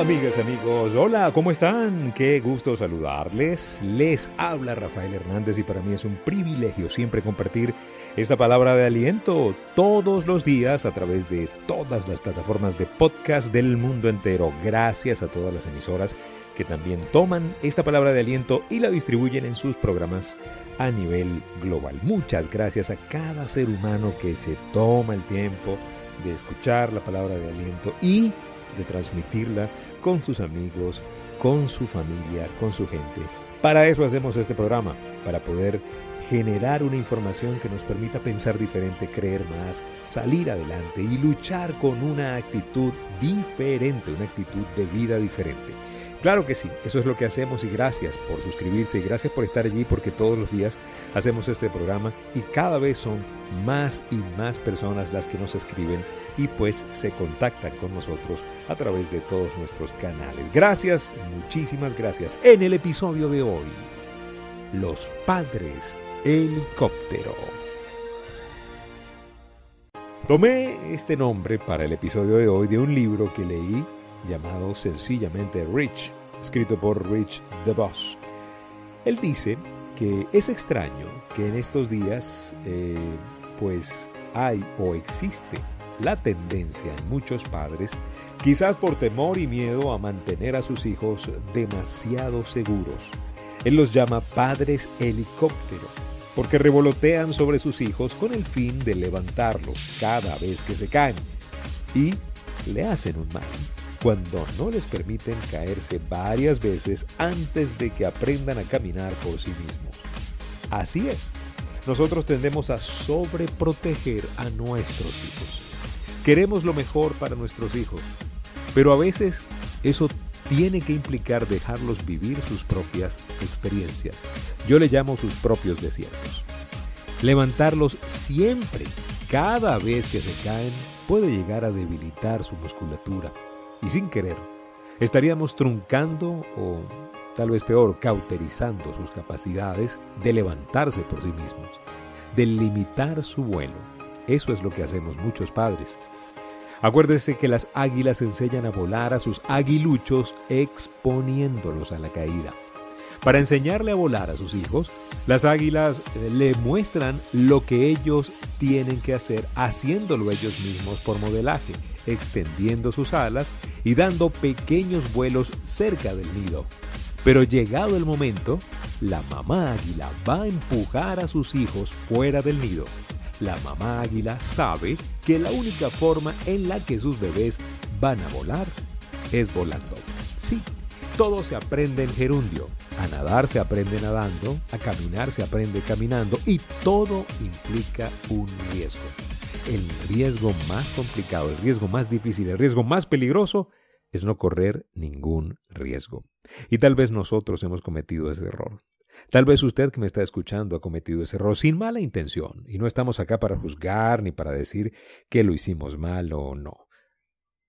amigas, amigos, hola, ¿cómo están? Qué gusto saludarles. Les habla Rafael Hernández y para mí es un privilegio siempre compartir esta palabra de aliento todos los días a través de todas las plataformas de podcast del mundo entero. Gracias a todas las emisoras que también toman esta palabra de aliento y la distribuyen en sus programas a nivel global. Muchas gracias a cada ser humano que se toma el tiempo de escuchar la palabra de aliento y de transmitirla con sus amigos, con su familia, con su gente. Para eso hacemos este programa, para poder generar una información que nos permita pensar diferente, creer más, salir adelante y luchar con una actitud diferente, una actitud de vida diferente. Claro que sí, eso es lo que hacemos y gracias por suscribirse y gracias por estar allí porque todos los días hacemos este programa y cada vez son más y más personas las que nos escriben y pues se contactan con nosotros a través de todos nuestros canales. Gracias, muchísimas gracias. En el episodio de hoy, los padres helicóptero. Tomé este nombre para el episodio de hoy de un libro que leí llamado sencillamente Rich, escrito por Rich DeVos. Él dice que es extraño que en estos días eh, pues hay o existe la tendencia en muchos padres, quizás por temor y miedo a mantener a sus hijos demasiado seguros. Él los llama padres helicóptero, porque revolotean sobre sus hijos con el fin de levantarlos cada vez que se caen y le hacen un mal cuando no les permiten caerse varias veces antes de que aprendan a caminar por sí mismos. Así es, nosotros tendemos a sobreproteger a nuestros hijos. Queremos lo mejor para nuestros hijos, pero a veces eso tiene que implicar dejarlos vivir sus propias experiencias. Yo le llamo sus propios desiertos. Levantarlos siempre, cada vez que se caen, puede llegar a debilitar su musculatura y sin querer, estaríamos truncando o tal vez peor, cauterizando sus capacidades de levantarse por sí mismos, de limitar su vuelo. Eso es lo que hacemos muchos padres. Acuérdese que las águilas enseñan a volar a sus aguiluchos exponiéndolos a la caída. Para enseñarle a volar a sus hijos, las águilas eh, le muestran lo que ellos tienen que hacer haciéndolo ellos mismos por modelaje, extendiendo sus alas y dando pequeños vuelos cerca del nido. Pero llegado el momento, la mamá águila va a empujar a sus hijos fuera del nido. La mamá águila sabe que la única forma en la que sus bebés van a volar es volando. Sí, todo se aprende en gerundio. A nadar se aprende nadando, a caminar se aprende caminando y todo implica un riesgo. El riesgo más complicado, el riesgo más difícil, el riesgo más peligroso es no correr ningún riesgo. Y tal vez nosotros hemos cometido ese error. Tal vez usted que me está escuchando ha cometido ese error sin mala intención, y no estamos acá para juzgar ni para decir que lo hicimos mal o no.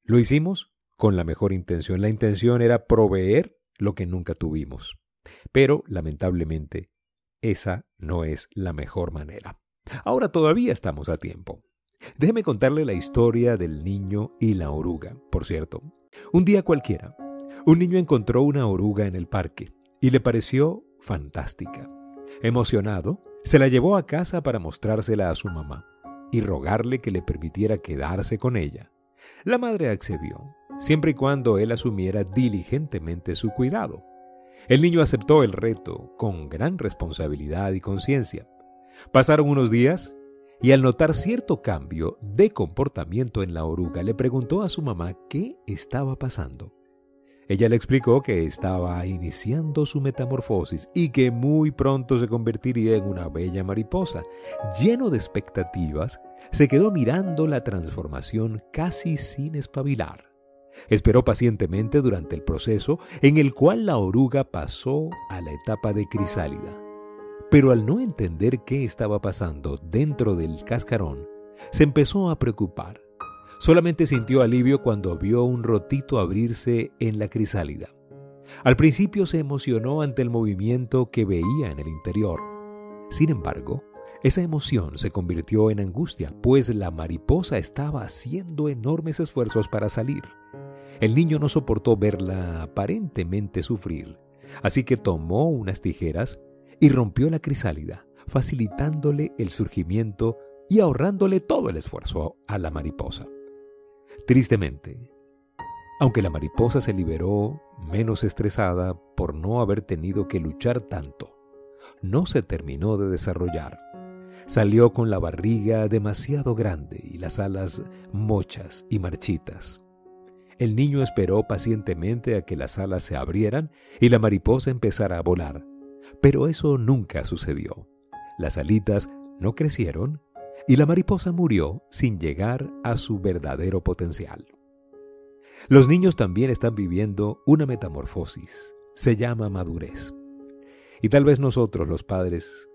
Lo hicimos con la mejor intención. La intención era proveer lo que nunca tuvimos. Pero, lamentablemente, esa no es la mejor manera. Ahora todavía estamos a tiempo. Déjeme contarle la historia del niño y la oruga. Por cierto, un día cualquiera, un niño encontró una oruga en el parque y le pareció fantástica. Emocionado, se la llevó a casa para mostrársela a su mamá y rogarle que le permitiera quedarse con ella. La madre accedió siempre y cuando él asumiera diligentemente su cuidado. El niño aceptó el reto con gran responsabilidad y conciencia. Pasaron unos días y al notar cierto cambio de comportamiento en la oruga le preguntó a su mamá qué estaba pasando. Ella le explicó que estaba iniciando su metamorfosis y que muy pronto se convertiría en una bella mariposa. Lleno de expectativas, se quedó mirando la transformación casi sin espabilar. Esperó pacientemente durante el proceso en el cual la oruga pasó a la etapa de crisálida. Pero al no entender qué estaba pasando dentro del cascarón, se empezó a preocupar. Solamente sintió alivio cuando vio un rotito abrirse en la crisálida. Al principio se emocionó ante el movimiento que veía en el interior. Sin embargo, esa emoción se convirtió en angustia, pues la mariposa estaba haciendo enormes esfuerzos para salir. El niño no soportó verla aparentemente sufrir, así que tomó unas tijeras y rompió la crisálida, facilitándole el surgimiento y ahorrándole todo el esfuerzo a la mariposa. Tristemente, aunque la mariposa se liberó menos estresada por no haber tenido que luchar tanto, no se terminó de desarrollar. Salió con la barriga demasiado grande y las alas mochas y marchitas. El niño esperó pacientemente a que las alas se abrieran y la mariposa empezara a volar, pero eso nunca sucedió. Las alitas no crecieron y la mariposa murió sin llegar a su verdadero potencial. Los niños también están viviendo una metamorfosis. Se llama madurez. Y tal vez nosotros, los padres,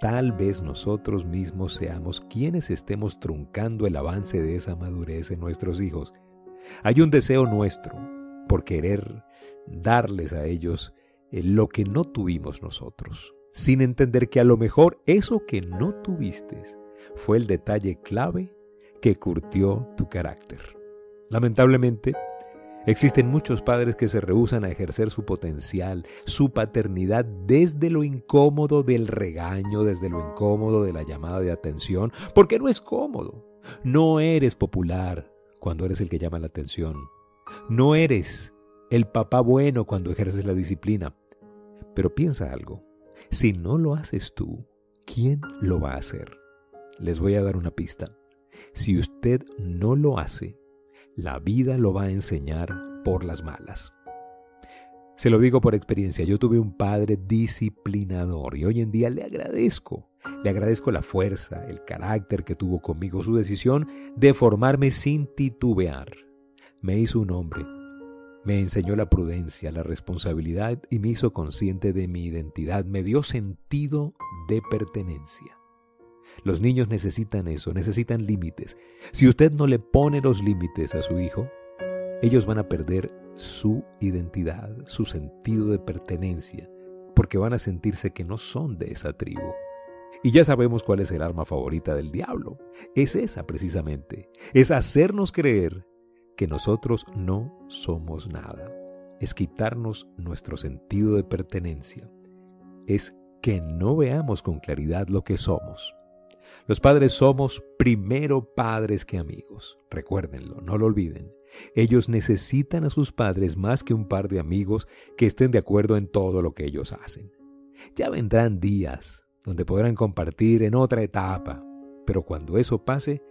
tal vez nosotros mismos seamos quienes estemos truncando el avance de esa madurez en nuestros hijos hay un deseo nuestro por querer darles a ellos lo que no tuvimos nosotros, sin entender que a lo mejor eso que no tuviste fue el detalle clave que curtió tu carácter. Lamentablemente, existen muchos padres que se rehúsan a ejercer su potencial, su paternidad desde lo incómodo del regaño, desde lo incómodo de la llamada de atención, porque no es cómodo. No eres popular, cuando eres el que llama la atención. No eres el papá bueno cuando ejerces la disciplina. Pero piensa algo. Si no lo haces tú, ¿quién lo va a hacer? Les voy a dar una pista. Si usted no lo hace, la vida lo va a enseñar por las malas. Se lo digo por experiencia, yo tuve un padre disciplinador y hoy en día le agradezco le agradezco la fuerza, el carácter que tuvo conmigo, su decisión de formarme sin titubear. Me hizo un hombre, me enseñó la prudencia, la responsabilidad y me hizo consciente de mi identidad, me dio sentido de pertenencia. Los niños necesitan eso, necesitan límites. Si usted no le pone los límites a su hijo, ellos van a perder su identidad, su sentido de pertenencia, porque van a sentirse que no son de esa tribu. Y ya sabemos cuál es el arma favorita del diablo. Es esa precisamente. Es hacernos creer que nosotros no somos nada. Es quitarnos nuestro sentido de pertenencia. Es que no veamos con claridad lo que somos. Los padres somos primero padres que amigos. Recuérdenlo, no lo olviden. Ellos necesitan a sus padres más que un par de amigos que estén de acuerdo en todo lo que ellos hacen. Ya vendrán días donde podrán compartir en otra etapa. Pero cuando eso pase,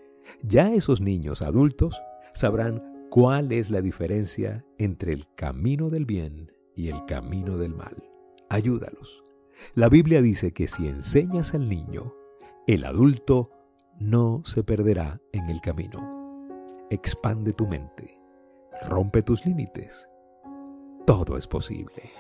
ya esos niños adultos sabrán cuál es la diferencia entre el camino del bien y el camino del mal. Ayúdalos. La Biblia dice que si enseñas al niño, el adulto no se perderá en el camino. Expande tu mente, rompe tus límites. Todo es posible.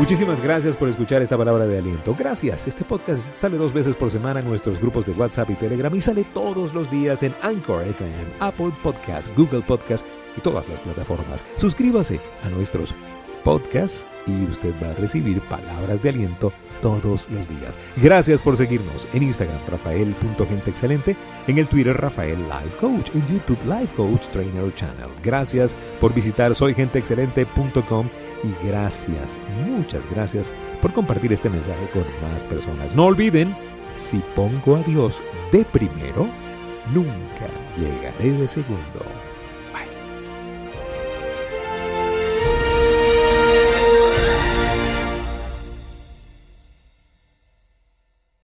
Muchísimas gracias por escuchar esta palabra de aliento. Gracias. Este podcast sale dos veces por semana en nuestros grupos de WhatsApp y Telegram y sale todos los días en Anchor FM, Apple Podcast, Google Podcast y todas las plataformas. Suscríbase a nuestros podcasts y usted va a recibir palabras de aliento todos los días. Gracias por seguirnos en Instagram, rafael.genteexcelente, en el Twitter, Rafael Life Coach, en YouTube, Life Coach Trainer Channel. Gracias por visitar soygenteexcelente.com y gracias, muchas gracias por compartir este mensaje con más personas. No olviden, si pongo a Dios de primero, nunca llegaré de segundo.